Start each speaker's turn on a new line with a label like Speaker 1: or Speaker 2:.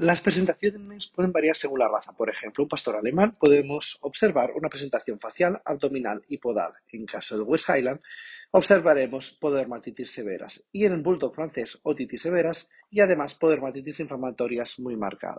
Speaker 1: Las presentaciones pueden variar según la raza. Por ejemplo, un pastor alemán podemos observar una presentación facial, abdominal y podal. En caso del West Highland, observaremos podermatitis severas y en el Bulldog francés otitis severas y además podermatitis inflamatorias muy marcadas.